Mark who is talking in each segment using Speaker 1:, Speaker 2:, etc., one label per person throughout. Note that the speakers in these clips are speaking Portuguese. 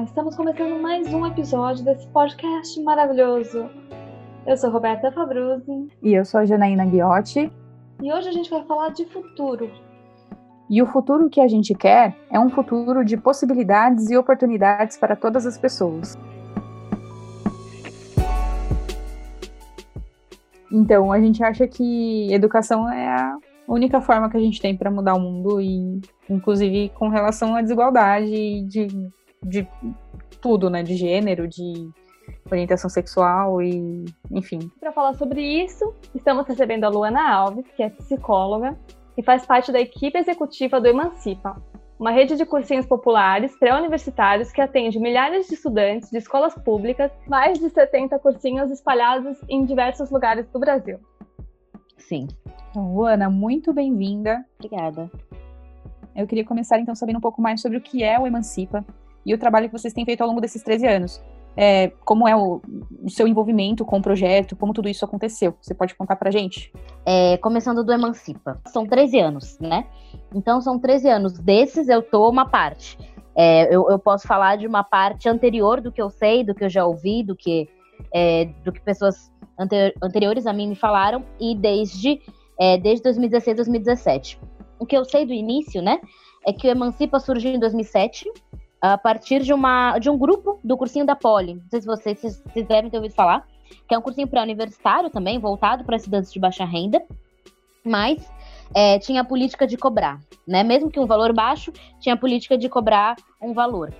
Speaker 1: Olá, estamos começando mais um episódio desse podcast maravilhoso. Eu sou Roberta Fabruzzi.
Speaker 2: E eu sou a Janaína Guiotti.
Speaker 1: E hoje a gente vai falar de futuro.
Speaker 2: E o futuro que a gente quer é um futuro de possibilidades e oportunidades para todas as pessoas. Então, a gente acha que educação é a única forma que a gente tem para mudar o mundo e, inclusive, com relação à desigualdade de, de tudo, né? De gênero, de orientação sexual e, enfim.
Speaker 1: Para falar sobre isso, estamos recebendo a Luana Alves, que é psicóloga e faz parte da equipe executiva do Emancipa, uma rede de cursinhos populares pré-universitários que atende milhares de estudantes de escolas públicas, mais de 70 cursinhos espalhados em diversos lugares do Brasil.
Speaker 2: Sim. Então, Luana, muito bem-vinda.
Speaker 3: Obrigada.
Speaker 2: Eu queria começar então sabendo um pouco mais sobre o que é o Emancipa e o trabalho que vocês têm feito ao longo desses 13 anos. É, como é o, o, seu envolvimento com o projeto, como tudo isso aconteceu. Você pode contar pra gente?
Speaker 3: É, começando do Emancipa. São 13 anos, né? Então são 13 anos. Desses eu tô uma parte. É, eu, eu, posso falar de uma parte anterior do que eu sei, do que eu já ouvi, do que, é, do que pessoas anterior, anteriores a mim me falaram, e desde, é, desde 2016, 2017. O que eu sei do início, né, é que o Emancipa surgiu em 2007, a partir de, uma, de um grupo do cursinho da Poli. Não sei se vocês, devem ter ouvido falar, que é um cursinho pré-universitário também, voltado para estudantes de baixa renda, mas é, tinha a política de cobrar, né? Mesmo que um valor baixo, tinha a política de cobrar um valor.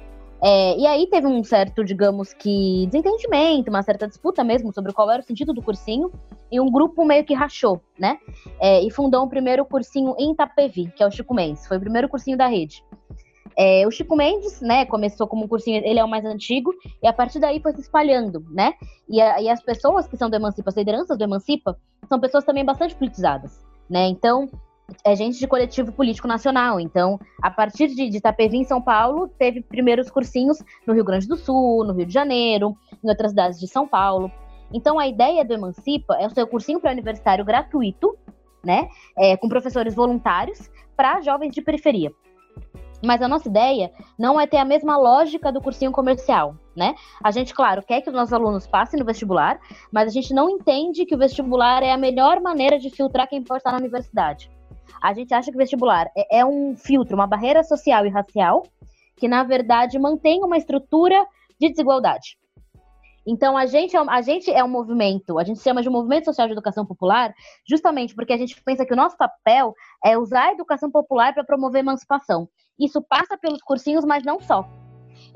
Speaker 3: É, e aí teve um certo, digamos que, desentendimento, uma certa disputa mesmo sobre qual era o sentido do cursinho, e um grupo meio que rachou, né? É, e fundou o primeiro cursinho em Itapevi, que é o Chico Mendes, foi o primeiro cursinho da rede. É, o Chico Mendes, né, começou como um cursinho, ele é o mais antigo, e a partir daí foi se espalhando, né? E, a, e as pessoas que são do Emancipa, as lideranças do Emancipa, são pessoas também bastante politizadas, né? Então, é gente de coletivo político nacional. Então, a partir de, de Itapevi, em São Paulo, teve primeiros cursinhos no Rio Grande do Sul, no Rio de Janeiro, em outras cidades de São Paulo. Então, a ideia do Emancipa é o seu cursinho pré-universitário gratuito, né? É, com professores voluntários para jovens de periferia. Mas a nossa ideia não é ter a mesma lógica do cursinho comercial, né? A gente, claro, quer que os nossos alunos passem no vestibular, mas a gente não entende que o vestibular é a melhor maneira de filtrar quem pode estar na universidade. A gente acha que o vestibular é, é um filtro, uma barreira social e racial, que na verdade mantém uma estrutura de desigualdade. Então, a gente, é, a gente é um movimento, a gente chama de movimento social de educação popular, justamente porque a gente pensa que o nosso papel é usar a educação popular para promover emancipação. Isso passa pelos cursinhos, mas não só.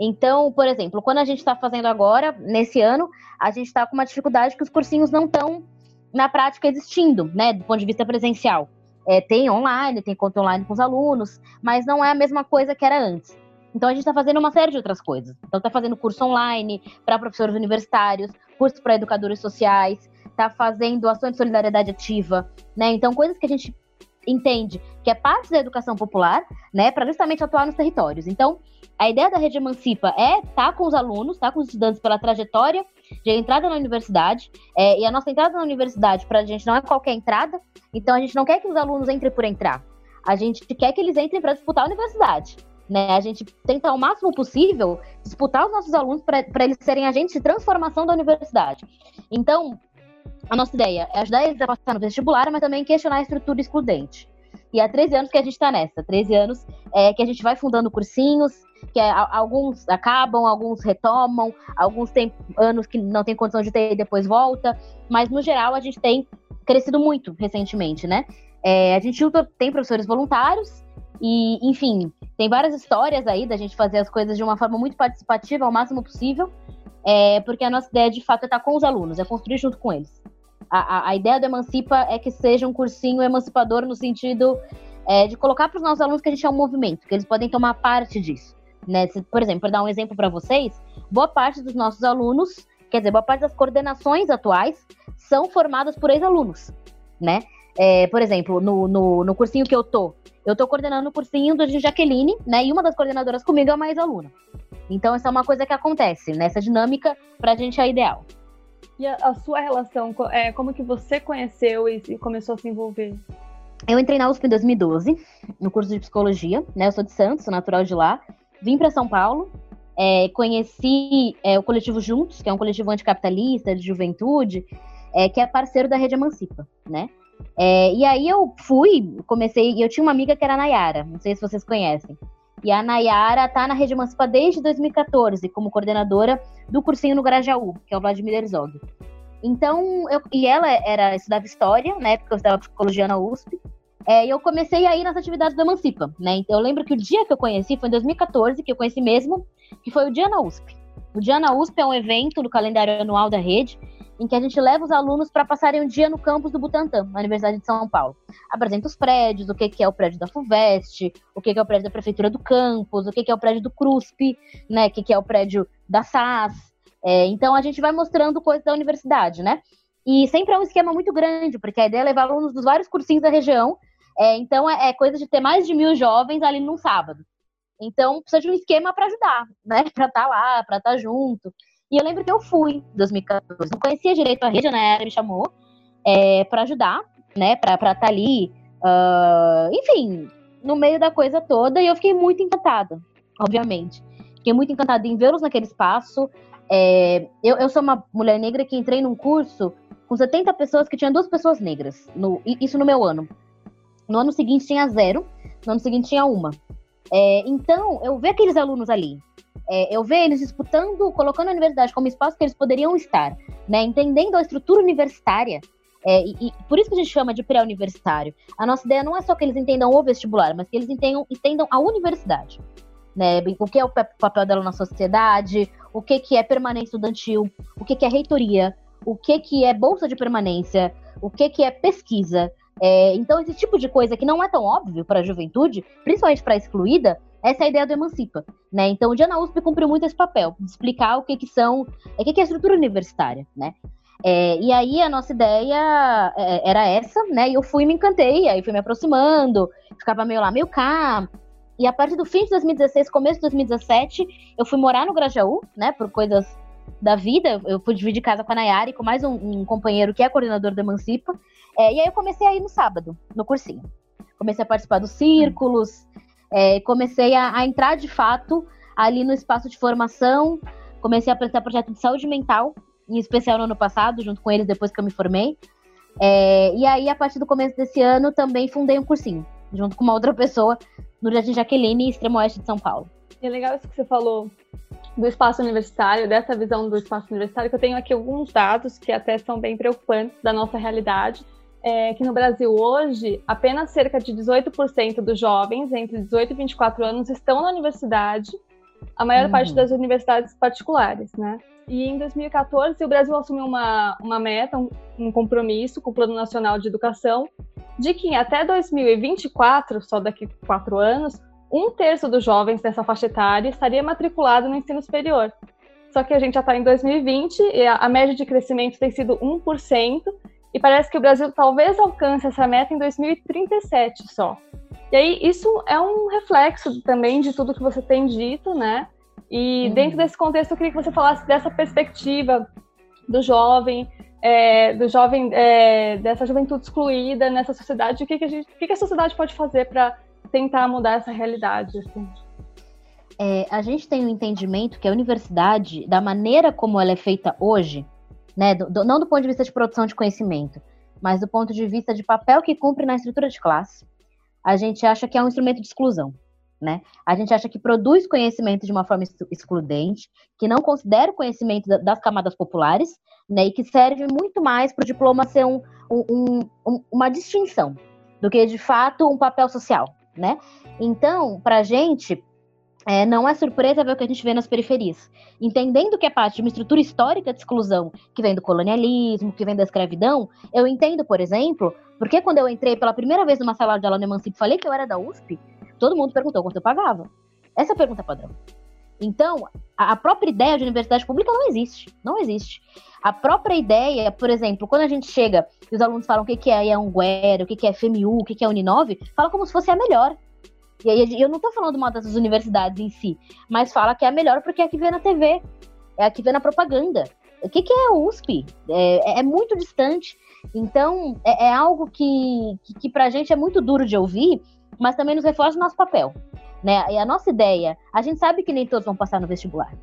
Speaker 3: Então, por exemplo, quando a gente está fazendo agora, nesse ano, a gente está com uma dificuldade que os cursinhos não estão, na prática, existindo, né, do ponto de vista presencial. É, tem online, tem conta online com os alunos, mas não é a mesma coisa que era antes. Então a gente está fazendo uma série de outras coisas. Então está fazendo curso online para professores universitários, curso para educadores sociais, está fazendo ação de solidariedade ativa, né? Então coisas que a gente entende que é parte da educação popular, né, para justamente atuar nos territórios. Então, a ideia da rede Emancipa é estar tá com os alunos, estar tá com os estudantes pela trajetória de entrada na universidade. É, e a nossa entrada na universidade para a gente não é qualquer entrada, então a gente não quer que os alunos entrem por entrar. A gente quer que eles entrem para disputar a universidade. Né? A gente tenta ao máximo possível disputar os nossos alunos para eles serem agentes de transformação da universidade. Então, a nossa ideia é ajudar eles a passar no vestibular, mas também questionar a estrutura excludente. E há 13 anos que a gente está nessa. 13 anos é, que a gente vai fundando cursinhos, que é, alguns acabam, alguns retomam, alguns anos que não tem condição de ter e depois volta. Mas, no geral, a gente tem crescido muito recentemente, né? É, a gente tem professores voluntários e, enfim, tem várias histórias aí da gente fazer as coisas de uma forma muito participativa, ao máximo possível, é, porque a nossa ideia, de fato, é estar com os alunos, é construir junto com eles. A, a, a ideia do Emancipa é que seja um cursinho emancipador no sentido é, de colocar para os nossos alunos que a gente é um movimento, que eles podem tomar parte disso. Né? Se, por exemplo, para dar um exemplo para vocês, boa parte dos nossos alunos, quer dizer, boa parte das coordenações atuais são formadas por ex-alunos, né? É, por exemplo, no, no, no cursinho que eu tô, eu tô coordenando o cursinho do Jaqueline, né? E uma das coordenadoras comigo é uma ex-aluna. Então, essa é uma coisa que acontece, nessa né? dinâmica, pra gente é ideal.
Speaker 1: E a, a, sua relação, é, como que você conheceu e, e, começou a se envolver?
Speaker 3: Eu entrei na USP em 2012, no curso de psicologia, né? Eu sou de Santos, sou natural de lá. Vim para São Paulo é, conheci é, o coletivo Juntos, que é um coletivo anticapitalista de juventude, é, que é parceiro da Rede Emancipa, né? É, e aí eu fui, comecei, e eu tinha uma amiga que era a Nayara, não sei se vocês conhecem. E a Nayara tá na Rede Emancipa desde 2014, como coordenadora do cursinho no Grajaú, que é o Vladimir Herzog. Então, eu, e ela era estudava história, né, porque eu estava psicologia na USP. É, e eu comecei a ir nas atividades do Emancipa, né? Então eu lembro que o dia que eu conheci foi em 2014, que eu conheci mesmo, que foi o Dia na USP. O Dia na USP é um evento do calendário anual da rede, em que a gente leva os alunos para passarem um dia no campus do Butantã, na Universidade de São Paulo. Apresenta os prédios, o que, que é o prédio da FUVEST, o que, que é o prédio da Prefeitura do Campus, o que, que é o prédio do CRUSP, né, o que, que é o prédio da SAS. É, então a gente vai mostrando coisas da universidade, né? E sempre é um esquema muito grande, porque a ideia é levar alunos dos vários cursinhos da região. É, então é, é coisa de ter mais de mil jovens ali num sábado. Então precisa de um esquema para ajudar, né? Para estar tá lá, para estar tá junto. E eu lembro que eu fui em 2014. Não conhecia direito a rede, né? Ela me chamou é, para ajudar, né? Para estar tá ali. Uh, enfim, no meio da coisa toda. E eu fiquei muito encantada, obviamente. Fiquei muito encantada em vê-los naquele espaço. É, eu, eu sou uma mulher negra que entrei num curso com 70 pessoas que tinha duas pessoas negras. No, isso no meu ano. No ano seguinte tinha zero, no ano seguinte tinha uma. É, então, eu vi aqueles alunos ali, é, eu vejo eles disputando, colocando a universidade como espaço que eles poderiam estar, né? Entendendo a estrutura universitária. É, e, e, por isso que a gente chama de pré-universitário. A nossa ideia não é só que eles entendam o vestibular, mas que eles entendam, entendam a universidade. Né? O que é o papel dela na sociedade, o que, que é permanência estudantil, o que, que é reitoria, o que, que é bolsa de permanência, o que, que é pesquisa. É, então, esse tipo de coisa que não é tão óbvio para a juventude, principalmente para a excluída, essa é a ideia do Emancipa, né? Então, o dia na USP cumpriu muito esse papel, de explicar o que que são, o que que é a estrutura universitária, né? É, e aí a nossa ideia é, era essa, né? E eu fui me encantei, aí fui me aproximando, ficava meio lá, meio cá. E a partir do fim de 2016, começo de 2017, eu fui morar no Grajaú, né? Por coisas da vida. Eu fui dividir casa com a Nayara e com mais um, um companheiro que é coordenador da Emancipa. É, e aí eu comecei a ir no sábado, no cursinho. Comecei a participar dos círculos, é, comecei a, a, entrar de fato ali no espaço de formação, comecei a apresentar projeto de saúde mental, em especial no ano passado, junto com eles depois que eu me formei. É, e aí, a partir do começo desse ano, também fundei um cursinho, junto com uma outra pessoa, no Jardim Jaqueline, extremo oeste de São Paulo.
Speaker 1: É legal isso que você falou do espaço universitário, dessa visão do espaço universitário, que eu tenho aqui alguns dados que até são bem preocupantes da nossa realidade é que no Brasil hoje, apenas cerca de 18% dos jovens entre 18 e 24 anos estão na universidade, a maior uhum. parte das universidades particulares, né? E em 2014, o Brasil assumiu uma, uma meta, um, um compromisso com o Plano Nacional de Educação, de que até 2024, só daqui a quatro anos, um terço dos jovens dessa faixa etária estaria matriculado no ensino superior. Só que a gente já está em 2020 e a, a média de crescimento tem sido 1%, e parece que o Brasil talvez alcance essa meta em 2037 só. E aí, isso é um reflexo também de tudo que você tem dito, né? E uhum. dentro desse contexto, eu queria que você falasse dessa perspectiva do jovem, é, do jovem, é, dessa juventude excluída nessa sociedade. O que, que, a, gente, o que, que a sociedade pode fazer para tentar mudar essa realidade? Assim?
Speaker 3: É, a gente tem o um entendimento que a universidade, da maneira como ela é feita hoje, né? Do, do, não do ponto de vista de produção de conhecimento, mas do ponto de vista de papel que cumpre na estrutura de classe, a gente acha que é um instrumento de exclusão. Né? A gente acha que produz conhecimento de uma forma excludente, que não considera o conhecimento das camadas populares, né? E que serve muito mais para o diploma ser um, um, um, uma distinção do que de fato um papel social, né? Então, para a gente, é, não é surpresa ver o que a gente vê nas periferias. Entendendo que é parte de uma estrutura histórica de exclusão que vem do colonialismo, que vem da escravidão, eu entendo, por exemplo, porque quando eu entrei pela primeira vez numa sala de aula no e falei que eu era da USP, todo mundo perguntou quanto eu pagava. Essa é a pergunta padrão. Então, a própria ideia de universidade pública não existe. Não existe. A própria ideia, por exemplo, quando a gente chega e os alunos falam o que é Anguera, o que é FMU, o que é Uninove, fala como se fosse a melhor. E aí eu não tô falando mal das universidades em si, mas fala que é a melhor porque é a que vê na TV, é a que vê na propaganda. O que, que é USP? É, é, muito distante. Então, é, é algo que, que, que pra gente é muito duro de ouvir, mas também nos reforça o nosso papel. Né? E a nossa ideia, a gente sabe que nem todos vão passar no vestibular.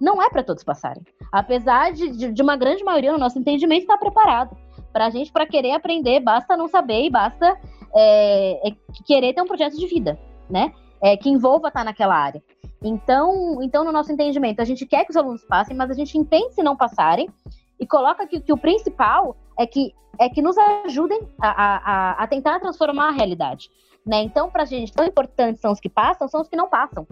Speaker 3: Não é para todos passarem. Apesar de, de, de, uma grande maioria, no nosso entendimento, estar tá preparado. Para a gente, para querer aprender, basta não saber e basta é, é, querer ter um projeto de vida, né? É, que envolva estar tá naquela área. Então, então, no nosso entendimento, a gente quer que os alunos passem, mas a gente entende se não passarem e coloca que, que o principal é que, é que nos ajudem a, a, a tentar transformar a realidade. Né? Então, para a gente, tão importantes são os que passam, são os que não passam.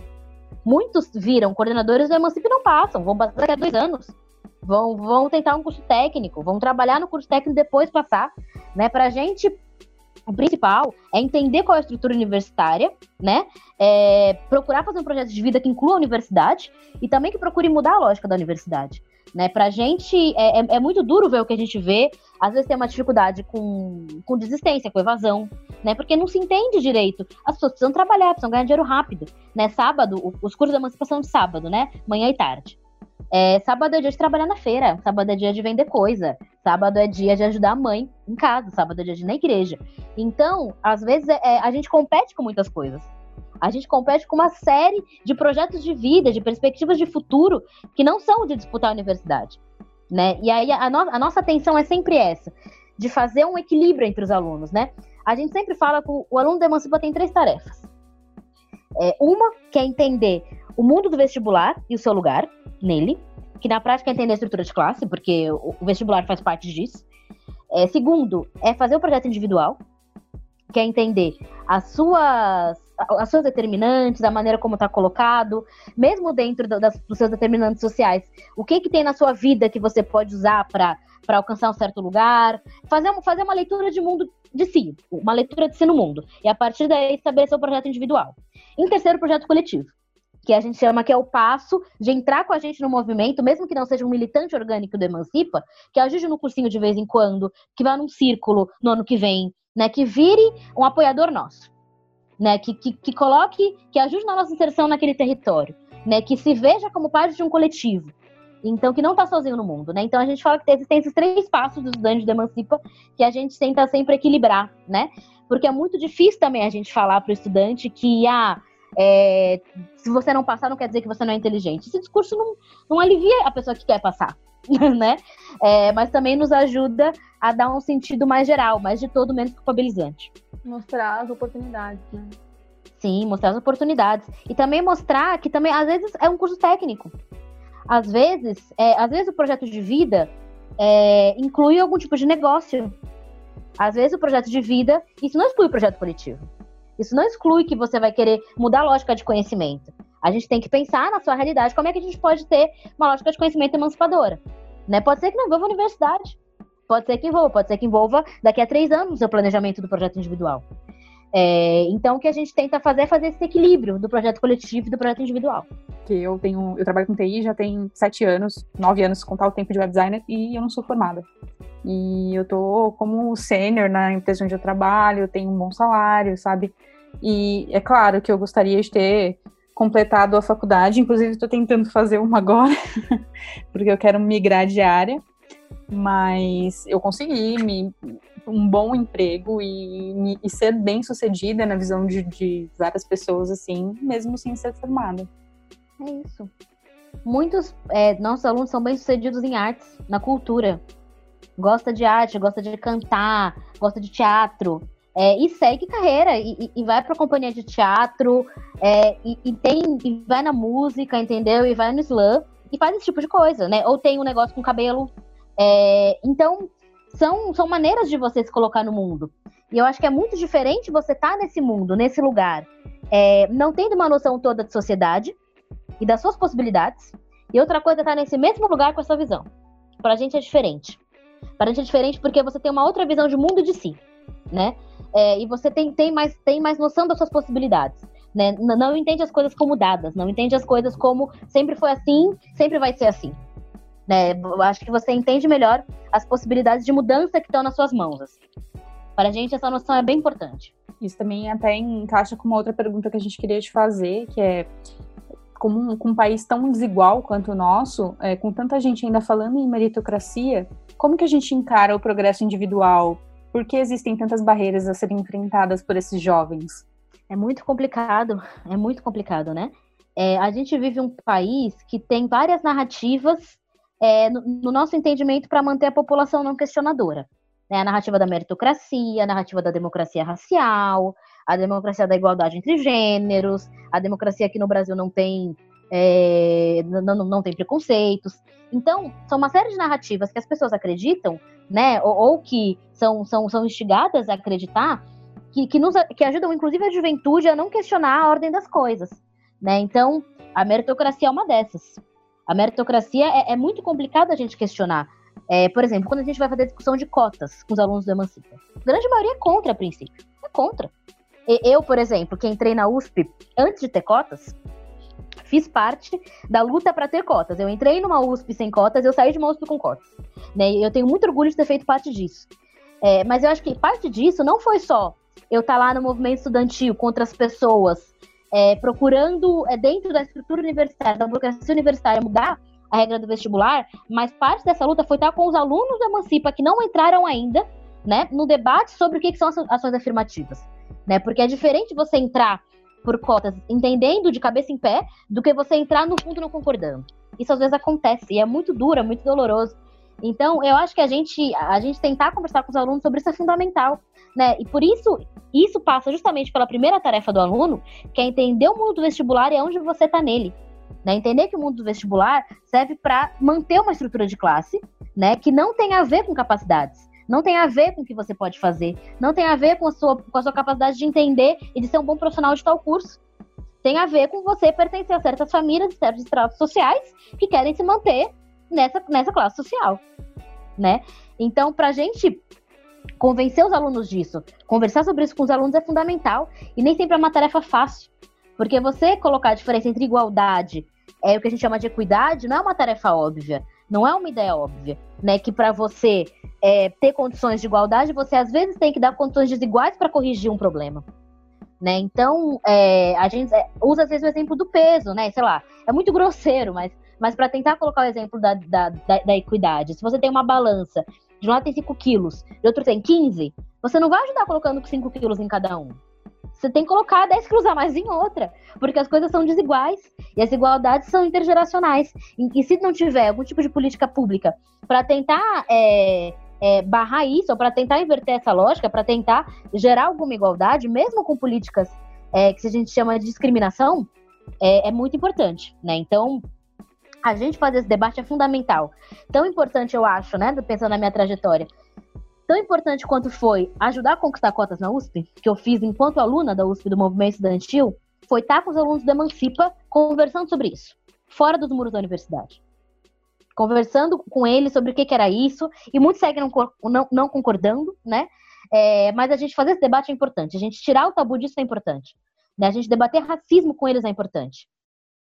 Speaker 3: Muitos viram coordenadores do Emancipe não passam, vão passar daqui a dois anos. Vão, vão tentar um curso técnico, vão trabalhar no curso técnico depois passar. Né? Para a gente, o principal é entender qual é a estrutura universitária, né? É procurar fazer um projeto de vida que inclua a universidade e também que procure mudar a lógica da universidade. Né? Pra gente é, é, é, muito duro ver o que a gente vê. Às vezes tem uma dificuldade com, com desistência, com evasão, né? Porque não se entende direito. As pessoas precisam trabalhar, precisam ganhar dinheiro rápido. Né? Sábado, os cursos de emancipação de sábado, né? Manhã e tarde. É, sábado é dia de trabalhar na feira, sábado é dia de vender coisa, sábado é dia de ajudar a mãe em casa, sábado é dia de ir na igreja. Então, às vezes, é, é a gente compete com muitas coisas. A gente compete com uma série de projetos de vida, de perspectivas de futuro que não são de disputar a universidade. Né? E aí a, no a nossa atenção é sempre essa, de fazer um equilíbrio entre os alunos. Né? A gente sempre fala que o, o aluno da Emancipa tem três tarefas. É, uma que é entender o mundo do vestibular e o seu lugar nele, que na prática é entender a estrutura de classe, porque o, o vestibular faz parte disso. É, segundo, é fazer o projeto individual, que é entender as suas as suas determinantes, a maneira como está colocado, mesmo dentro do, das, dos seus determinantes sociais. O que que tem na sua vida que você pode usar para alcançar um certo lugar, fazer, fazer uma leitura de mundo de si, uma leitura de si no mundo, e a partir daí estabelecer o projeto individual. Em terceiro, projeto coletivo, que a gente chama que é o passo de entrar com a gente no movimento, mesmo que não seja um militante orgânico do Emancipa, que ajude no cursinho de vez em quando, que vá num círculo no ano que vem, né, que vire um apoiador nosso né? Que, que, que coloque, que ajude na nossa inserção naquele território, né? Que se veja como parte de um coletivo. Então, que não está sozinho no mundo, né? Então, a gente fala que existem esses três passos dos estudantes de Emancipa que a gente tenta sempre equilibrar, né? Porque é muito difícil também a gente falar para o estudante que, ah, é, se você não passar, não quer dizer que você não é inteligente. Esse discurso não, não alivia a pessoa que quer passar, né? É, mas também nos ajuda a dar um sentido mais geral, mais de todo, menos culpabilizante.
Speaker 1: Mostrar as oportunidades, né?
Speaker 3: Sim, mostrar as oportunidades. E também mostrar que também, às vezes, é um curso técnico. Às vezes, é, às vezes o projeto de vida é, inclui algum tipo de negócio. Às vezes o projeto de vida, isso não exclui o projeto coletivo. Isso não exclui que você vai querer mudar a lógica de conhecimento. A gente tem que pensar na sua realidade, como é que a gente pode ter uma lógica de conhecimento emancipadora. Né? Pode ser que não envolva a universidade. Pode ser que envolva, pode ser que envolva daqui a três anos o seu planejamento do projeto individual. É, então, o que a gente tenta fazer é fazer esse equilíbrio do projeto coletivo e do projeto individual.
Speaker 2: Que eu tenho, eu trabalho com TI já tem sete anos, nove anos, contar o tempo de web designer, e eu não sou formada. E eu tô como sênior na empresa onde eu trabalho, eu tenho um bom salário, sabe? E é claro que eu gostaria de ter completado a faculdade, inclusive estou tentando fazer uma agora, porque eu quero migrar de área, mas eu consegui me, um bom emprego e, e ser bem sucedida na visão de, de várias pessoas, assim, mesmo sem ser formada.
Speaker 3: É isso. Muitos é, nossos alunos são bem sucedidos em artes, na cultura gosta de arte, gosta de cantar, gosta de teatro. É, e segue carreira e, e vai para companhia de teatro é, e, e, tem e vai na música, entendeu? E vai no slam e faz esse tipo de coisa, né? Ou tem um negócio com cabelo. É, então são, são maneiras de você se colocar no mundo. E eu acho que é muito diferente você estar tá nesse mundo, nesse lugar, é, não tendo uma noção toda de sociedade e das suas possibilidades. E outra coisa é estar tá nesse mesmo lugar com a sua visão. Para a gente é diferente. Para a gente é diferente porque você tem uma outra visão de mundo de si, né? É, e você tem, tem, mais, tem mais noção das suas possibilidades. Né? Não, entende as coisas como dadas, não entende as coisas como sempre foi assim, sempre vai ser assim. Né? Eu acho que você entende melhor as possibilidades de mudança que estão nas suas mãos. Assim. Para a gente, essa noção é bem importante.
Speaker 2: Isso também até encaixa com uma outra pergunta que a gente queria te fazer, que é como um, com um país tão desigual quanto o nosso, é, com tanta gente ainda falando em meritocracia, como que a gente encara o progresso individual? Por que existem tantas barreiras a serem enfrentadas por esses jovens?
Speaker 3: É muito complicado, é muito complicado, né? É, a gente vive um país que tem várias narrativas é, no, no, nosso entendimento para manter a população não questionadora. Né? A narrativa da meritocracia, a narrativa da democracia racial, a democracia da igualdade entre gêneros, a democracia que no Brasil não tem é, não, não tem preconceitos. Então, são uma série de narrativas que as pessoas acreditam, né, ou, ou que são, são, são instigadas a acreditar, que, que, nos, que ajudam, inclusive, a juventude a não questionar a ordem das coisas. Né? Então, a meritocracia é uma dessas. A meritocracia é, é muito complicado a gente questionar. É, por exemplo, quando a gente vai fazer discussão de cotas com os alunos do Emancipa, a grande maioria é contra, a princípio. É contra. Eu, por exemplo, que entrei na USP antes de ter cotas, fiz parte da luta para ter cotas. Eu entrei numa USP sem cotas, eu saí de uma USP com cotas. Né? Eu tenho muito orgulho de ter feito parte disso. É, mas eu acho que parte disso não foi só eu estar tá lá no movimento estudantil contra as pessoas, é, procurando, é, dentro da estrutura universitária, da burocracia universitária, mudar a regra do vestibular, mas parte dessa luta foi estar com os alunos da Emancipa que não entraram ainda né, no debate sobre o que, que são as ações afirmativas. Né? Porque é diferente você entrar por cotas entendendo de cabeça em pé do que você entrar no fundo não concordando. Isso às vezes acontece e é muito duro, é muito doloroso. Então, eu acho que a gente, a gente tentar conversar com os alunos sobre isso é fundamental, né? E por isso, isso passa justamente pela primeira tarefa do aluno, que é entender o mundo do vestibular e onde você está nele. Né? Entender que o mundo do vestibular serve para manter uma estrutura de classe, né? Que não tem a ver com capacidades não tem a ver com o que você pode fazer, não tem a ver com a sua, com a sua capacidade de entender e de ser um bom profissional de tal curso. Tem a ver com você pertencer a certas famílias, certos estratos sociais que querem se manter nessa, nessa classe social, né? Então, para a gente convencer os alunos disso, conversar sobre isso com os alunos é fundamental e nem sempre é uma tarefa fácil, porque você colocar a diferença entre igualdade é o que a gente chama de equidade não é uma tarefa óbvia, não é uma ideia óbvia, né? Que para você é, ter condições de igualdade, você às vezes tem que dar condições desiguais para corrigir um problema. Né? Então, é, a gente é, usa às vezes o exemplo do peso, né? Sei lá, é muito grosseiro, mas, mas para tentar colocar o exemplo da, da, da, da, equidade, se você tem uma balança, de um lado tem 5 quilos, de outro tem 15, você não vai ajudar colocando 5 quilos em cada um. Você tem que colocar 10 quilos a mais em outra, porque as coisas são desiguais e as desigualdades são intergeracionais. E, e se não tiver algum tipo de política pública para tentar é, é, barrar isso, ou para tentar inverter essa lógica, para tentar gerar alguma igualdade, mesmo com políticas é, que a gente chama de discriminação, é, é muito importante, né? Então, a gente fazer esse debate é fundamental. Tão importante, eu acho, né? Pensando na minha trajetória, tão importante quanto foi ajudar a conquistar cotas na USP, que eu fiz enquanto aluna da USP do movimento estudantil, foi estar com os alunos da Emancipa conversando sobre isso, fora dos muros da universidade conversando com ele sobre o que, que era isso, e muitos seguem não, não, não concordando, né? É, mas a gente fazer esse debate é importante, a gente tirar o tabu disso é importante. Né? A gente debater racismo com eles é importante.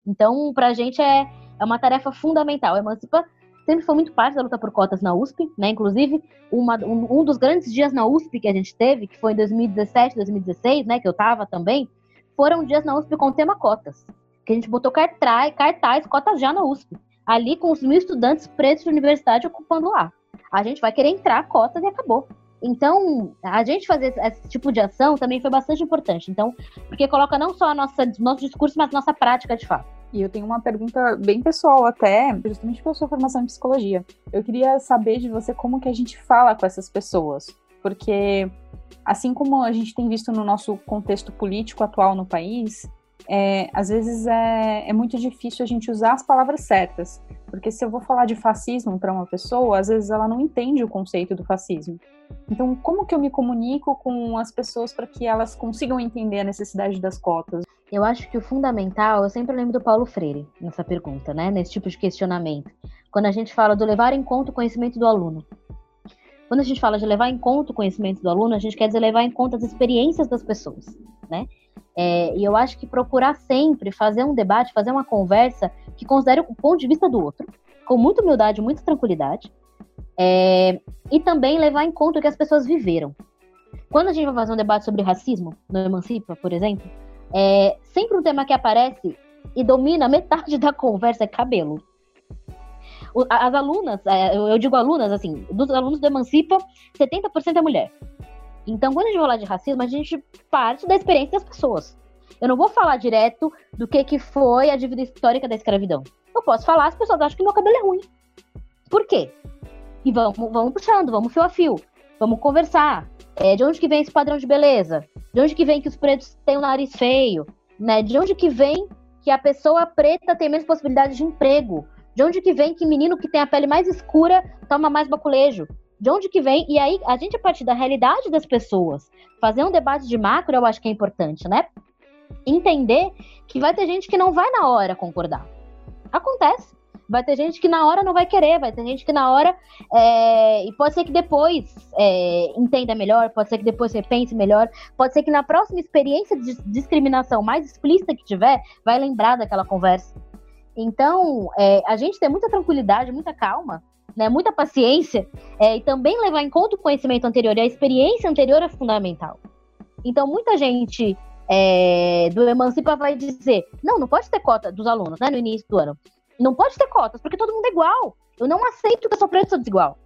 Speaker 3: Então, para a gente é, é uma tarefa fundamental. A Emancipa sempre foi muito parte da luta por cotas na USP, né? Inclusive, uma, um, um, dos grandes dias na USP que a gente teve, que foi em 2017, 2016, né? Que eu estava também, foram dias na USP com o tema cotas. Que a gente botou cartaz, cartaz cotas já na USP ali com os mil estudantes pretos de universidade ocupando lá. A gente vai querer entrar, cotas e acabou. Então, a gente fazer esse tipo de ação também foi bastante importante. Então, porque coloca não só a nossa, nosso discurso, mas nossa prática de fato.
Speaker 2: E eu tenho uma pergunta bem pessoal até, justamente pela sua formação em psicologia. Eu queria saber de você como que a gente fala com essas pessoas. Porque, assim como a gente tem visto no nosso contexto político atual no país, é, às vezes é, é muito difícil a gente usar as palavras certas. Porque se eu vou falar de fascismo para uma pessoa, às vezes ela não entende o conceito do fascismo. Então, como que eu me comunico com as pessoas para que elas consigam entender a necessidade das cotas?
Speaker 3: Eu acho que o fundamental, eu sempre lembro do Paulo Freire nessa pergunta, né? Nesse tipo de questionamento. Quando a gente fala do levar em conta o conhecimento do aluno. Quando a gente fala de levar em conta o conhecimento do aluno, a gente quer dizer levar em conta as experiências das pessoas, né? É, e eu acho que procurar sempre fazer um debate, fazer uma conversa que considere o ponto de vista do outro, com muita humildade, muita tranquilidade, é, e também levar em conta o que as pessoas viveram. Quando a gente vai fazer um debate sobre racismo, no Emancipa, por exemplo, é, sempre um tema que aparece e domina metade da conversa é cabelo. O, as alunas, é, eu digo alunas, assim, dos alunos do Emancipa, 70% é mulher. Então, quando a gente fala de racismo, a gente parte da experiência das pessoas. Eu não vou falar direto do que, que foi a dívida histórica da escravidão. Eu posso falar, as pessoas acham que meu cabelo é ruim. Por quê? E vamos, vamos puxando, vamos fio a fio. Vamos conversar. É, de onde que vem esse padrão de beleza? De onde que vem que os pretos têm o nariz feio? Né? De onde que vem que a pessoa preta tem menos possibilidade de emprego? De onde que vem que menino que tem a pele mais escura toma mais baculejo? De onde que vem? E aí, a gente, a partir da realidade das pessoas, fazer um debate de macro, eu acho que é importante, né? Entender que vai ter gente que não vai na hora concordar. Acontece. Vai ter gente que na hora não vai querer, vai ter gente que na hora. É, e pode ser que depois é, entenda melhor, pode ser que depois repense melhor, pode ser que na próxima experiência de discriminação mais explícita que tiver, vai lembrar daquela conversa. Então, é, a gente tem muita tranquilidade, muita calma, né, muita paciência, é, e também levar em conta o conhecimento anterior e a experiência anterior é fundamental. Então, muita gente é, do Emancipa vai dizer: não, não pode ter cota dos alunos né, no início do ano. Não pode ter cotas, porque todo mundo é igual. Eu não aceito que eu sou preto e sou desigual.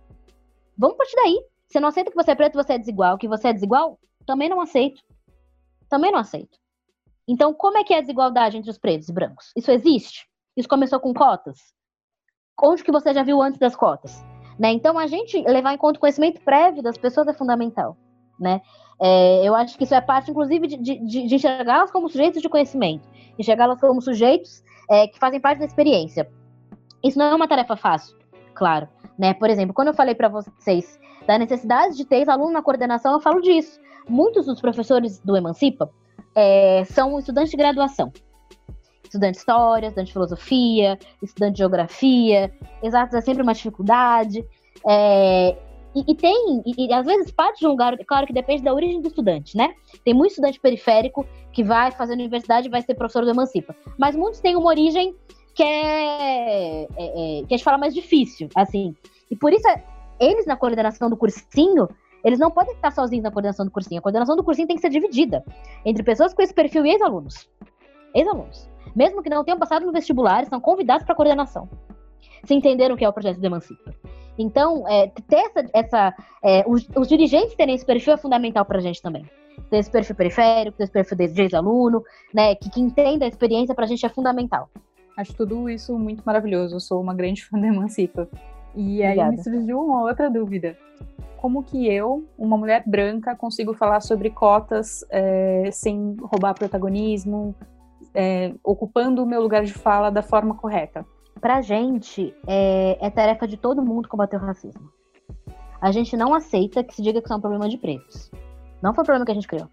Speaker 3: Vamos partir daí. Você não aceita que você é preto e você é desigual, que você é desigual? Também não aceito. Também não aceito. Então, como é que é a desigualdade entre os pretos e brancos? Isso existe? Isso começou com cotas? Onde que você já viu antes das cotas? Né? Então, a gente levar em conta o conhecimento prévio das pessoas é fundamental. Né? É, eu acho que isso é parte, inclusive, de, de, de enxergá-las como sujeitos de conhecimento, enxergá-las como sujeitos é, que fazem parte da experiência. Isso não é uma tarefa fácil, claro. Né? Por exemplo, quando eu falei para vocês da necessidade de ter aluno na coordenação, eu falo disso. Muitos dos professores do Emancipa é, são estudantes de graduação. Estudante de história, estudante de filosofia, estudante de geografia, exatos é sempre uma dificuldade. É, e, e, tem, e, e, às vezes parte de um lugar, claro que depende da origem do estudante, né? Tem muito estudante periférico que vai fazer universidade e vai ser professor do Emancipa. Mas muitos têm uma origem que é, é, é que a gente fala mais difícil, assim. E por isso, eles na coordenação do cursinho, eles não podem estar sozinhos na coordenação do cursinho. A coordenação do cursinho tem que ser dividida entre pessoas com esse perfil e ex-alunos. Ex-alunos. Mesmo que não tenham passado no vestibular, são convidados para a coordenação. Se entenderam o que é o projeto do Emancipa. Então, é, ter essa. essa é, os, os, dirigentes terem esse perfil é fundamental para a gente também. Ter esse perfil periférico, ter esse perfil de ex-aluno, né? Que, que entenda a experiência para a gente é fundamental.
Speaker 2: Acho tudo isso muito maravilhoso. Eu sou uma grande fã da Emancipa. E aí Obrigada. me surgiu uma outra dúvida. Como que eu, uma mulher branca, consigo falar sobre cotas é, sem roubar protagonismo, é, ocupando o meu lugar de fala da forma correta?
Speaker 3: Pra gente, é, é tarefa de todo mundo combater o racismo. A gente não aceita que se diga que isso é um problema de pretos. Não foi um problema que a gente criou.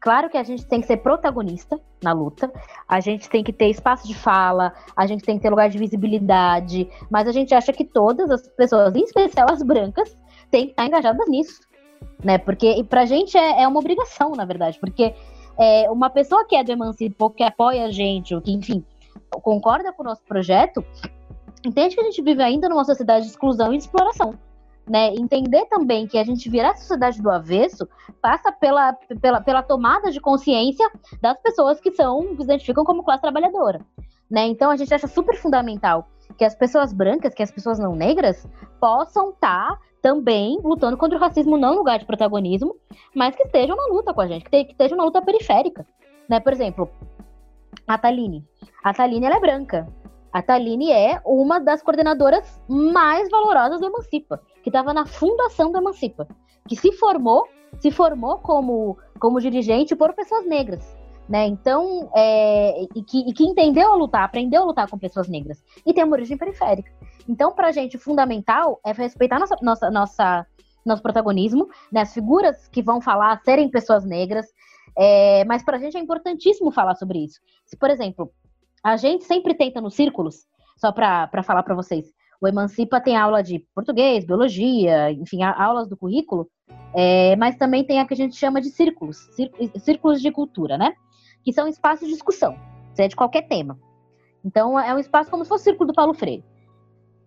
Speaker 3: Claro que a gente tem que ser protagonista na luta, a gente tem que ter espaço de fala, a gente tem que ter lugar de visibilidade, mas a gente acha que todas as pessoas, em especial as brancas, têm que estar engajadas nisso. Né? Porque pra gente é, é uma obrigação, na verdade, porque é, uma pessoa que é do Emancipou, que apoia a gente, ou que, enfim, concorda com o nosso projeto, entende que a gente vive ainda numa sociedade de exclusão e de exploração. Né? Entender também que a gente virar a sociedade do avesso passa pela, pela, pela tomada de consciência das pessoas que são, que se identificam como classe trabalhadora. Né? Então a gente acha super fundamental que as pessoas brancas, que as pessoas não negras, possam estar tá também lutando contra o racismo, não no lugar de protagonismo, mas que estejam na luta com a gente, que, estejam na luta periférica. Né? Por exemplo, a Taline. A Taline ela é branca. A Taline é uma das coordenadoras mais valorosas do Emancipa, que estava na fundação do Emancipa, que se formou, se formou como, como dirigente por pessoas negras. Né? Então, é, e, que, e que entendeu a lutar, aprendeu a lutar com pessoas negras e tem uma origem periférica. Então, para a gente, fundamental é respeitar nossa, nossa, nossa, nosso protagonismo, né? as figuras que vão falar serem pessoas negras, é, mas para a gente é importantíssimo falar sobre isso. Se, por exemplo, a gente sempre tenta nos círculos, só para falar para vocês, o Emancipa tem aula de português, biologia, enfim, aulas do currículo, é, mas também tem a que a gente chama de círculos, círculos de cultura, né? Que são espaços de discussão, seja de qualquer tema. Então, é um espaço como se fosse o círculo do Paulo Freire.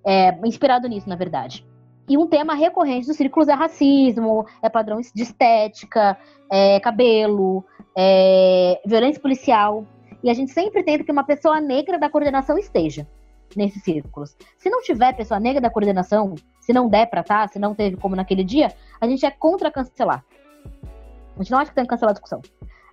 Speaker 3: É, inspirado nisso, na verdade. E um tema recorrente dos círculos é racismo, é padrão de estética, é cabelo, é violência policial. E a gente sempre tenta que uma pessoa negra da coordenação esteja nesses círculos. Se não tiver pessoa negra da coordenação, se não der para estar, tá, se não teve como naquele dia, a gente é contra cancelar. A gente não acha que tem que cancelar a discussão.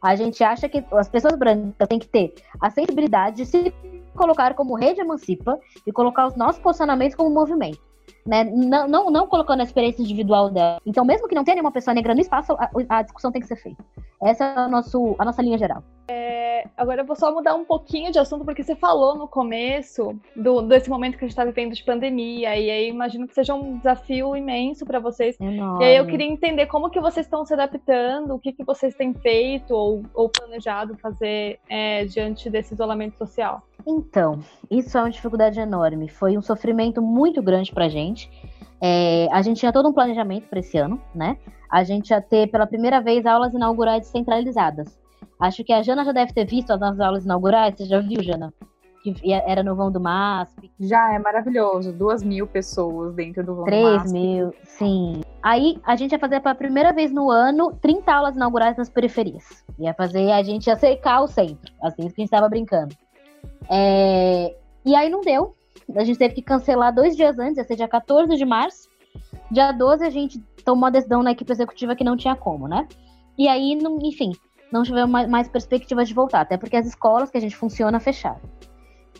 Speaker 3: A gente acha que as pessoas brancas têm que ter a sensibilidade de se colocar como rede emancipa e colocar os nossos posicionamentos como movimento. Né? Não, não, não colocando a experiência individual dela. Então, mesmo que não tenha nenhuma pessoa negra no espaço, a, a discussão tem que ser feita. Essa é a, nosso, a nossa linha geral.
Speaker 1: É, agora eu vou só mudar um pouquinho de assunto, porque você falou no começo do, desse momento que a gente está vivendo de pandemia, e aí imagino que seja um desafio imenso para vocês.
Speaker 3: Enorme.
Speaker 1: E aí eu queria entender como que vocês estão se adaptando, o que, que vocês têm feito ou, ou planejado fazer é, diante desse isolamento social.
Speaker 3: Então, isso é uma dificuldade enorme. Foi um sofrimento muito grande pra gente. É, a gente tinha todo um planejamento para esse ano, né? A gente ia ter pela primeira vez aulas inaugurais descentralizadas. Acho que a Jana já deve ter visto as nossas aulas inaugurais. Você já viu, Jana? Que era no vão do MASP.
Speaker 2: Já, é maravilhoso. Duas mil pessoas dentro do vão
Speaker 3: Três
Speaker 2: do MASP.
Speaker 3: mil, sim. Aí a gente ia fazer pela primeira vez no ano 30 aulas inaugurais nas periferias. Ia fazer, a gente ia cercar o centro, assim que a gente estava brincando. É, e aí não deu. A gente teve que cancelar dois dias antes, ser dia 14 de março. Dia 12 a gente tomou uma decisão na equipe executiva que não tinha como, né? E aí, não, enfim, não tivemos mais, mais perspectivas de voltar, até porque as escolas que a gente funciona fecharam.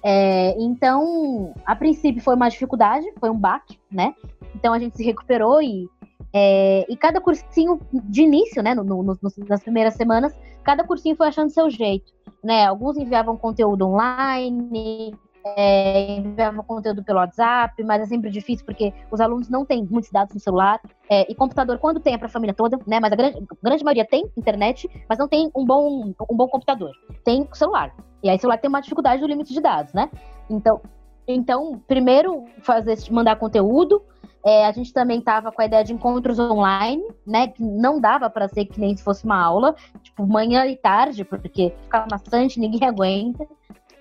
Speaker 3: É, então, a princípio foi uma dificuldade, foi um baque, né? Então a gente se recuperou e, é, e cada cursinho de início, né, no, no, nas primeiras semanas, cada cursinho foi achando seu jeito, né? Alguns enviavam conteúdo online, é, enviavam conteúdo pelo WhatsApp, mas é sempre difícil porque os alunos não têm muitos dados no celular. É, e computador, quando tem, é para a família toda, né? Mas a grande, a grande maioria tem internet, mas não tem um bom, um bom computador. Tem celular. E aí, celular tem uma dificuldade do limite de dados, né? Então, então primeiro, fazer, mandar conteúdo. É, a gente também estava com a ideia de encontros online, né? Que não dava para ser que nem se fosse uma aula, tipo, manhã e tarde, porque ficava bastante, ninguém aguenta.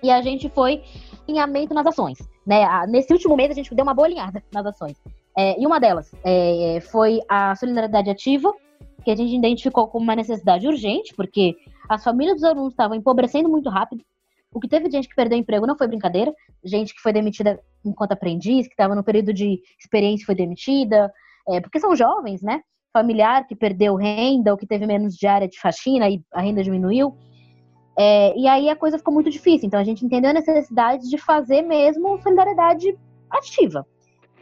Speaker 3: E a gente foi alinhamento nas ações. Né? Nesse último mês, a gente deu uma boa alinhada nas ações. É, e uma delas é, foi a solidariedade ativa, que a gente identificou como uma necessidade urgente, porque as famílias dos alunos estavam empobrecendo muito rápido. O que teve gente que perdeu emprego não foi brincadeira, gente que foi demitida enquanto aprendiz, que estava no período de experiência foi demitida, é, porque são jovens, né? Familiar que perdeu renda ou que teve menos diária de faxina e a renda diminuiu. É, e aí a coisa ficou muito difícil. Então a gente entendeu a necessidade de fazer mesmo solidariedade ativa,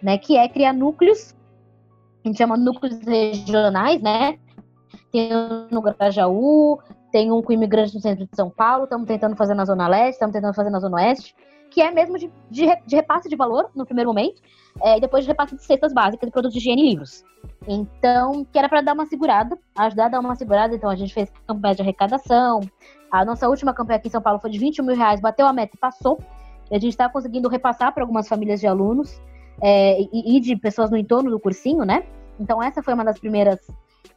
Speaker 3: né? Que é criar núcleos, a gente chama núcleos regionais, né? Tem no Grajaú, tem um com imigrantes no centro de São Paulo, estamos tentando fazer na Zona Leste, estamos tentando fazer na Zona Oeste, que é mesmo de, de, de repasse de valor no primeiro momento, é, e depois de repasse de cestas básicas de produtos de higiene e livros. Então, que era para dar uma segurada, ajudar a dar uma segurada. Então, a gente fez campanha de arrecadação, a nossa última campanha aqui em São Paulo foi de 20 mil reais, bateu a meta e passou. E a gente está conseguindo repassar para algumas famílias de alunos é, e, e, de pessoas no entorno do cursinho, né? Então, essa foi uma das primeiras,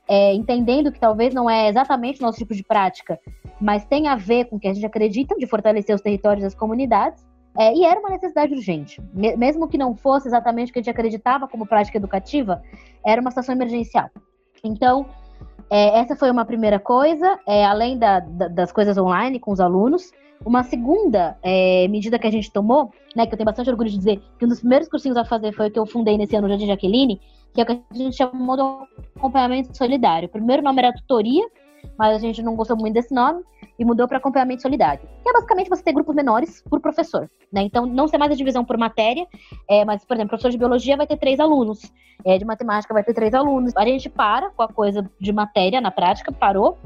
Speaker 3: é, entendendo que talvez não é exatamente o nosso tipo de prática, mas tem a ver com o que a gente acredita de fortalecer os territórios e as comunidades. É, e era uma necessidade urgente. Mesmo que não fosse exatamente o que a gente acreditava como prática educativa, era uma situação emergencial. Então, é, essa foi uma primeira coisa, é, além da, da, das coisas online com os alunos. Uma segunda é, medida que a gente tomou, né, que eu tenho bastante orgulho de dizer, que um dos primeiros cursinhos a fazer foi o que eu fundei nesse ano, o Jardim Jaqueline, que é o que a gente chamou de acompanhamento solidário. O primeiro nome era tutoria, mas a gente não gostou muito desse nome e mudou para acompanhamento solidário. Que é basicamente você ter grupos menores por professor, né? Então, não ser mais a divisão por matéria, é, mas, por exemplo, professor de biologia vai ter três alunos, é, de matemática vai ter três alunos. A gente para com a coisa de matéria na prática, parou.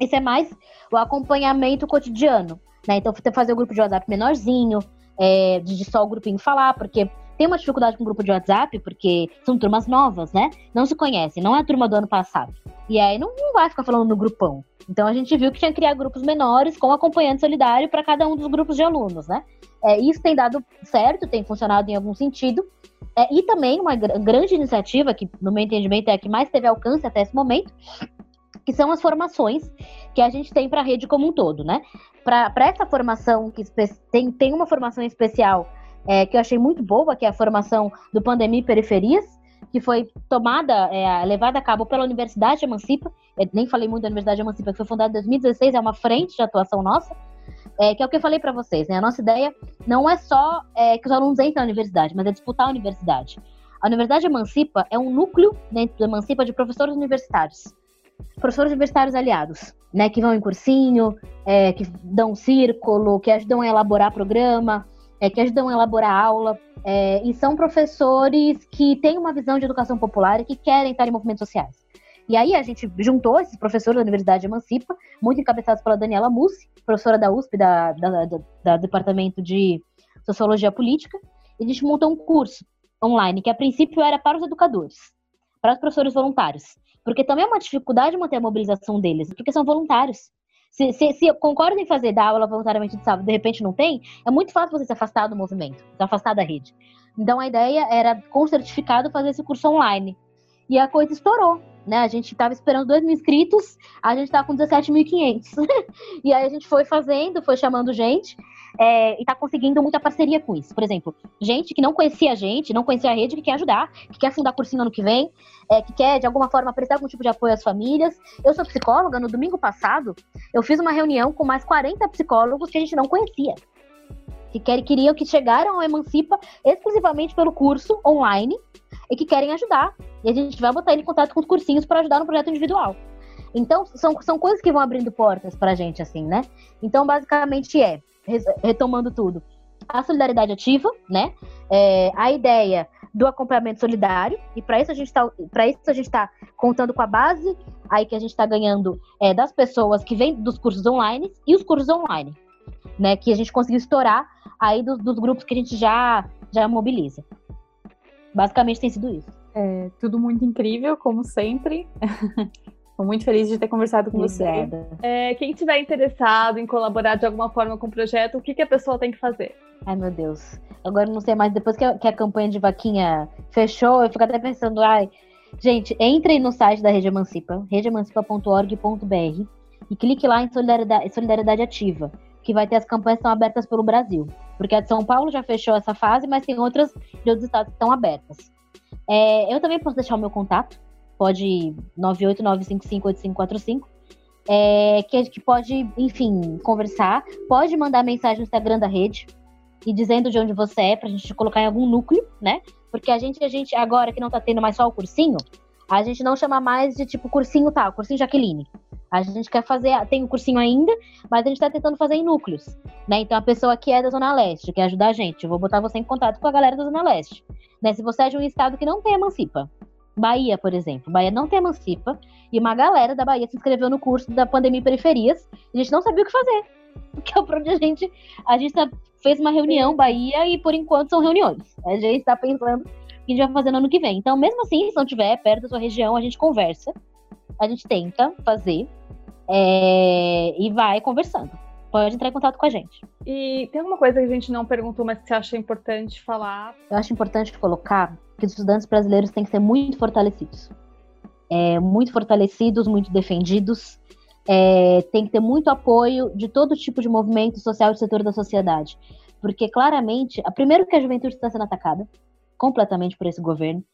Speaker 3: Isso é mais o acompanhamento cotidiano, né? Então, fazer o grupo de WhatsApp menorzinho, é, de só o grupinho falar, porque tem uma dificuldade com o grupo de WhatsApp, porque são turmas novas, né? Não se conhecem, não é a turma do ano passado. E aí não, não vai ficar falando no grupão. Então a gente viu que tinha que criar grupos menores com acompanhante solidário para cada um dos grupos de alunos, né? É, isso tem dado certo, tem funcionado em algum sentido. É, e também uma gr grande iniciativa, que no meu entendimento é a que mais teve alcance até esse momento, que são as formações que a gente tem para a rede como um todo, né? Para essa formação, que tem, tem uma formação especial é, que eu achei muito boa, que é a formação do Pandemia e Periferias, que foi tomada, é, levada a cabo pela Universidade Emancipa. Eu nem falei muito da Universidade Emancipa, que foi fundada em 2016, é uma frente de atuação nossa. É, que é o que eu falei para vocês, né? A nossa ideia não é só é, que os alunos entrem na universidade, mas é disputar a universidade. A Universidade Emancipa é um núcleo dentro do Emancipa de professores universitários. Professores universitários aliados, né, que vão em cursinho, é, que dão círculo, que ajudam a elaborar programa, é, que ajudam a elaborar aula, é, e são professores que têm uma visão de educação popular e que querem estar em movimentos sociais. E aí a gente juntou esses professores da Universidade Emancipa, muito encabeçados pela Daniela Mussi, professora da USP, da, da, da, da Departamento de Sociologia Política, e a gente montou um curso online, que a princípio era para os educadores, para os professores voluntários. Porque também é uma dificuldade manter a mobilização deles, porque são voluntários. Se, se, se concordam em fazer da aula voluntariamente de sábado, de repente não tem, é muito fácil você se afastar do movimento, se afastar da rede. Então a ideia era, com certificado, fazer esse curso online. E a coisa estourou né? A gente estava esperando 2 mil inscritos, a gente está com 17.500. e aí a gente foi fazendo, foi chamando gente é, e está conseguindo muita parceria com isso. Por exemplo, gente que não conhecia a gente, não conhecia a rede, que quer ajudar, que quer fundar cursinho ano que vem, é, que quer de alguma forma prestar algum tipo de apoio às famílias. Eu sou psicóloga, no domingo passado, eu fiz uma reunião com mais 40 psicólogos que a gente não conhecia. Que queriam que chegaram ao Emancipa exclusivamente pelo curso online e que querem ajudar. E a gente vai botar ele em contato com os cursinhos para ajudar no projeto individual. Então, são, são coisas que vão abrindo portas pra gente, assim, né? Então, basicamente é, retomando tudo, a solidariedade ativa, né? É, a ideia do acompanhamento solidário, e para isso a gente está está contando com a base aí que a gente está ganhando é, das pessoas que vêm dos cursos online e os cursos online, né? Que a gente conseguiu estourar aí dos, dos grupos que a gente já já mobiliza. Basicamente tem sido isso.
Speaker 2: É tudo muito incrível, como sempre. Estou muito feliz de ter conversado com
Speaker 1: Obrigada. você. É, quem tiver interessado em colaborar de alguma forma com o projeto, o que, que a pessoa tem que fazer?
Speaker 3: Ai, meu Deus. Agora não sei mais. Depois que a, que a campanha de vaquinha fechou, eu fico até pensando, ai. Gente, entrem no site da Rede Emancipa, redeemancipa.org.br, e clique lá em solidariedade, solidariedade Ativa, que vai ter as campanhas que estão abertas pelo Brasil. Porque a de São Paulo já fechou essa fase, mas tem outras de outros estados que estão abertas. É, eu também posso deixar o meu contato, pode 989558545, é, que, que pode, enfim, conversar. Pode mandar mensagem no Instagram da rede e dizendo de onde você é, pra gente colocar em algum núcleo, né? Porque a gente, a gente agora que não tá tendo mais só o cursinho, a gente não chama mais de tipo cursinho tal, cursinho Jaqueline. A gente quer fazer, tem o um cursinho ainda, mas a gente está tentando fazer em núcleos, né? Então a pessoa que é da Zona Leste, quer ajudar a gente, eu vou botar você em contato com a galera da Zona Leste. Né? Se você é de um estado que não tem emancipa, Bahia, por exemplo, Bahia não tem emancipa, e uma galera da Bahia se inscreveu no curso da pandemia e periferias, e a gente não sabia o que fazer. Porque é o onde a gente, a gente tá, fez uma reunião Bahia e por enquanto são reuniões. A gente está pensando que a gente vai fazer no ano que vem. Então, mesmo assim, se não tiver perto da sua região, a gente conversa, a gente tenta fazer é, e vai conversando. Pode entrar em contato com a gente.
Speaker 1: E tem alguma coisa que a gente não perguntou, mas que você acha importante falar?
Speaker 3: Eu acho importante colocar que os estudantes brasileiros têm que ser muito fortalecidos. É, muito fortalecidos, muito defendidos. É, tem que ter muito apoio de todo tipo de movimento social e setor da sociedade. Porque claramente, a, primeiro que a juventude está sendo atacada, completamente por esse governo.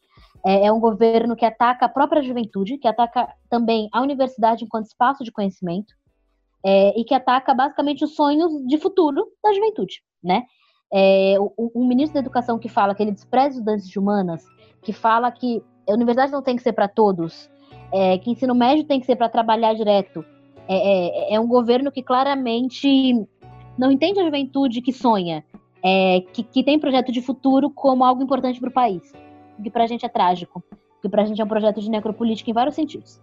Speaker 3: É, é, um governo que ataca a própria juventude, que ataca também a universidade enquanto espaço de conhecimento, é, e que ataca basicamente os sonhos de futuro da juventude, né? É, o, o, ministro da Educação que fala que ele despreza os de humanas, que fala que a universidade não tem que ser para todos, é, que ensino médio tem que ser para trabalhar direto, é, é, é um governo que claramente não entende a juventude que sonha, é, que, que, tem projeto de futuro como algo importante para o país. Que para a gente é trágico. Que para a gente é um projeto de necropolítica em vários sentidos.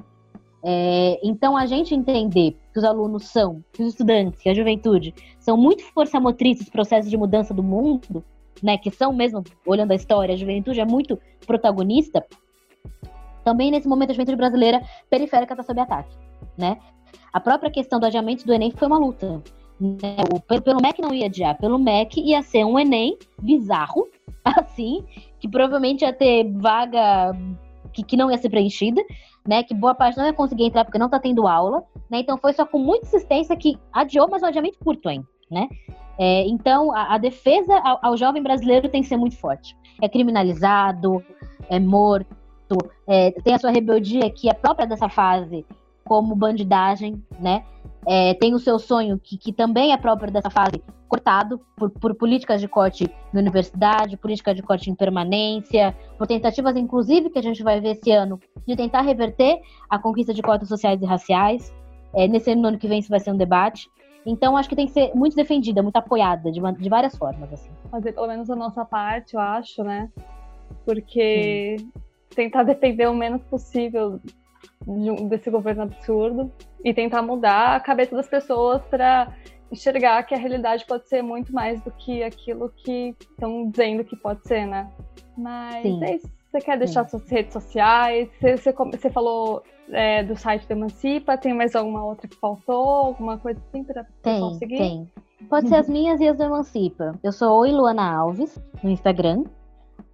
Speaker 3: É, então, a gente entender que os alunos são, que os estudantes, que a juventude são muito força motriz nos processos de mudança do mundo, né, que são mesmo, olhando a história, a juventude é muito protagonista, também nesse momento a juventude brasileira periférica está sob ataque, né? A própria questão do adiamento do Enem foi uma luta. Né? Pelo MEC não ia adiar, pelo MEC ia ser um Enem bizarro, assim, que provavelmente ia ter vaga que, que não ia ser preenchida, né? Que boa parte não ia conseguir entrar porque não tá tendo aula, né? Então foi só com muita insistência que adiou, mas um adiamento curto ainda, né? É, então a, a defesa ao, ao, jovem brasileiro tem que ser muito forte. É criminalizado, é morto, é, tem a sua rebeldia que é própria dessa fase, como bandidagem, né? É, tem o seu sonho, que, que também é próprio dessa fase, cortado por, por políticas de corte na universidade, política de corte em permanência, por tentativas, inclusive, que a gente vai ver esse ano, de tentar reverter a conquista de cotas sociais e raciais. É, nesse ano, no ano que vem, isso vai ser um debate. Então, acho que tem que ser muito defendida, muito apoiada, de, de várias formas. Assim.
Speaker 1: Fazer pelo menos a nossa parte, eu acho, né? Porque Sim. tentar defender o menos possível desse governo absurdo e tentar mudar a cabeça das pessoas para enxergar que a realidade pode ser muito mais do que aquilo que estão dizendo que pode ser, né? Mas Sim. é isso. Você quer deixar Sim. suas redes sociais? Você, você, você falou é, do site do Emancipa, tem mais alguma outra que faltou? Alguma coisa assim para conseguir?
Speaker 3: Tem, Pode ser as minhas e as do Emancipa. Eu sou Oi Luana Alves no Instagram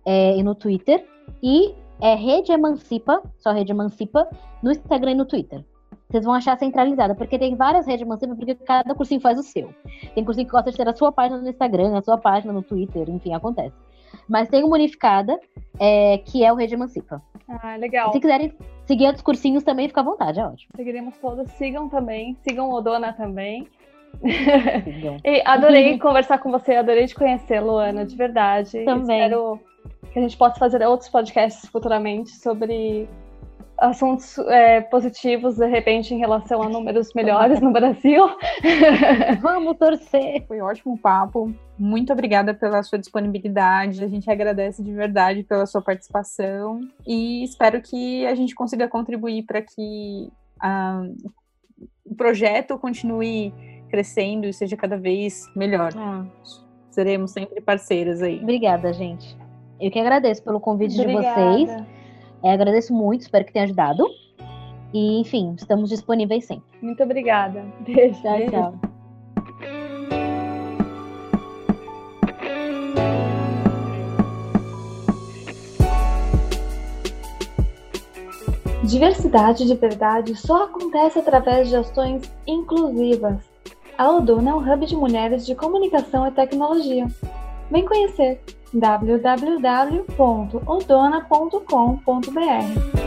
Speaker 3: é, e no Twitter. E é Rede Emancipa, só Rede Emancipa, no Instagram e no Twitter. Vocês vão achar centralizada, porque tem várias redes Emancipa, porque cada cursinho faz o seu. Tem cursinho que gosta de ter a sua página no Instagram, a sua página no Twitter, enfim, acontece. Mas tem uma unificada, é, que é o Rede Emancipa.
Speaker 1: Ah, legal.
Speaker 3: Se quiserem seguir outros cursinhos também, fica à vontade, é ótimo.
Speaker 1: Seguiremos todos, sigam também, sigam o Dona também. E adorei conversar com você, adorei te conhecer, Luana, de verdade.
Speaker 3: Também.
Speaker 1: Espero que a gente possa fazer outros podcasts futuramente sobre assuntos é, positivos, de repente, em relação a números melhores no Brasil.
Speaker 3: Vamos torcer!
Speaker 2: Foi um ótimo papo. Muito obrigada pela sua disponibilidade. A gente agradece de verdade pela sua participação e espero que a gente consiga contribuir para que uh, o projeto continue crescendo e seja cada vez melhor. Ah. Seremos sempre parceiras aí.
Speaker 3: Obrigada, gente. Eu que agradeço pelo convite Obrigada. de vocês. É, agradeço muito, espero que tenha ajudado. E, enfim, estamos disponíveis sempre.
Speaker 1: Muito obrigada. Beijo.
Speaker 3: Tchau,
Speaker 1: beijo.
Speaker 3: tchau.
Speaker 1: Diversidade de verdade só acontece através de ações inclusivas. A Odona é um hub de mulheres de comunicação e tecnologia. Vem conhecer! www.odona.com.br